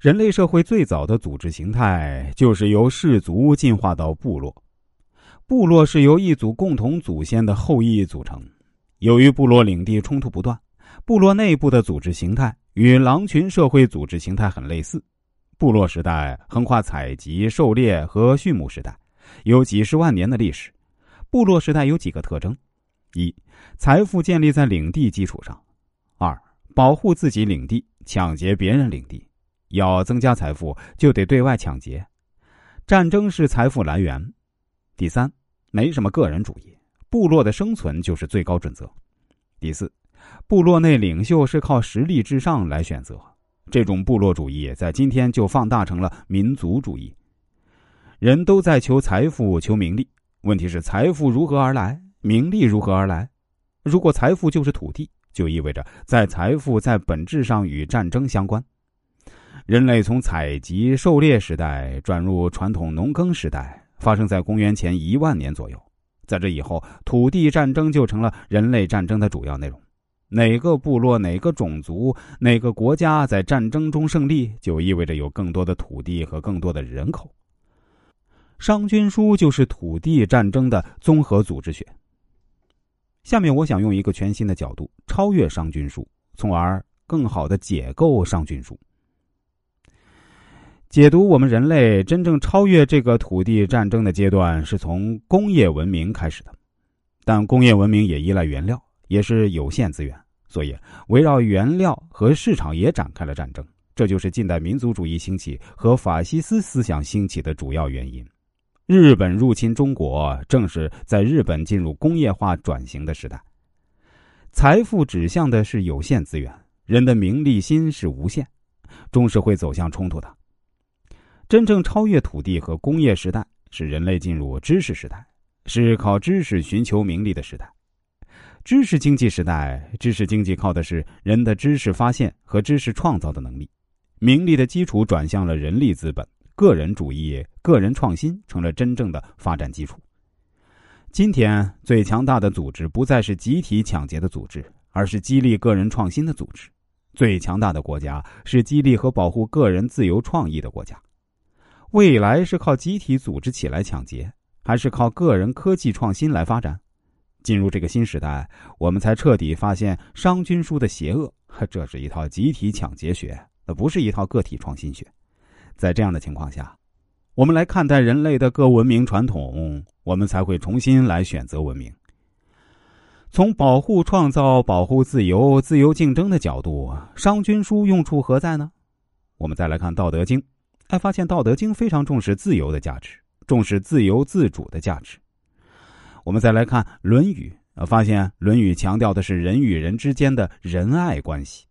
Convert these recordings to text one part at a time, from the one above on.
人类社会最早的组织形态就是由氏族进化到部落，部落是由一组共同祖先的后裔组成。由于部落领地冲突不断，部落内部的组织形态与狼群社会组织形态很类似。部落时代横跨采集、狩猎和畜牧时代，有几十万年的历史。部落时代有几个特征：一、财富建立在领地基础上；二、保护自己领地，抢劫别人领地。要增加财富，就得对外抢劫，战争是财富来源。第三，没什么个人主义，部落的生存就是最高准则。第四，部落内领袖是靠实力至上来选择，这种部落主义在今天就放大成了民族主义。人都在求财富、求名利，问题是财富如何而来，名利如何而来？如果财富就是土地，就意味着在财富在本质上与战争相关。人类从采集、狩猎时代转入传统农耕时代，发生在公元前一万年左右。在这以后，土地战争就成了人类战争的主要内容。哪个部落、哪个种族、哪个国家在战争中胜利，就意味着有更多的土地和更多的人口。商君书就是土地战争的综合组织学。下面，我想用一个全新的角度超越商君书，从而更好的解构商君书。解读我们人类真正超越这个土地战争的阶段，是从工业文明开始的。但工业文明也依赖原料，也是有限资源，所以围绕原料和市场也展开了战争。这就是近代民族主义兴起和法西斯思想兴起的主要原因。日本入侵中国，正是在日本进入工业化转型的时代。财富指向的是有限资源，人的名利心是无限，终是会走向冲突的。真正超越土地和工业时代，是人类进入知识时代，是靠知识寻求名利的时代。知识经济时代，知识经济靠的是人的知识发现和知识创造的能力，名利的基础转向了人力资本，个人主义、个人创新成了真正的发展基础。今天最强大的组织不再是集体抢劫的组织，而是激励个人创新的组织。最强大的国家是激励和保护个人自由创意的国家。未来是靠集体组织起来抢劫，还是靠个人科技创新来发展？进入这个新时代，我们才彻底发现商君书的邪恶。这是一套集体抢劫学，而不是一套个体创新学。在这样的情况下，我们来看待人类的各文明传统，我们才会重新来选择文明。从保护创造、保护自由、自由竞争的角度，商君书用处何在呢？我们再来看《道德经》。还发现《道德经》非常重视自由的价值，重视自由自主的价值。我们再来看《论语》，发现《论语》强调的是人与人之间的仁爱关系。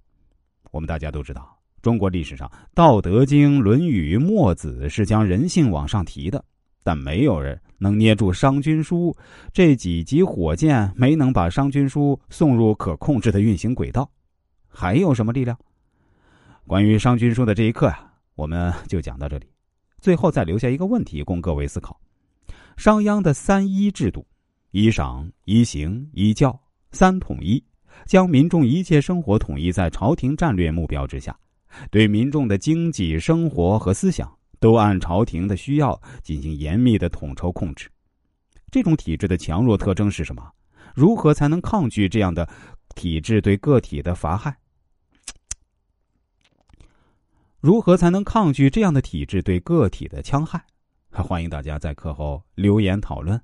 我们大家都知道，中国历史上《道德经》《论语》《墨子》是将人性往上提的，但没有人能捏住商君书这几级火箭，没能把商君书送入可控制的运行轨道。还有什么力量？关于商君书的这一课呀。我们就讲到这里，最后再留下一个问题供各位思考：商鞅的三一制度，一赏、一行、一教，三统一，将民众一切生活统一在朝廷战略目标之下，对民众的经济生活和思想都按朝廷的需要进行严密的统筹控制。这种体制的强弱特征是什么？如何才能抗拒这样的体制对个体的伐害？如何才能抗拒这样的体制对个体的戕害？欢迎大家在课后留言讨论。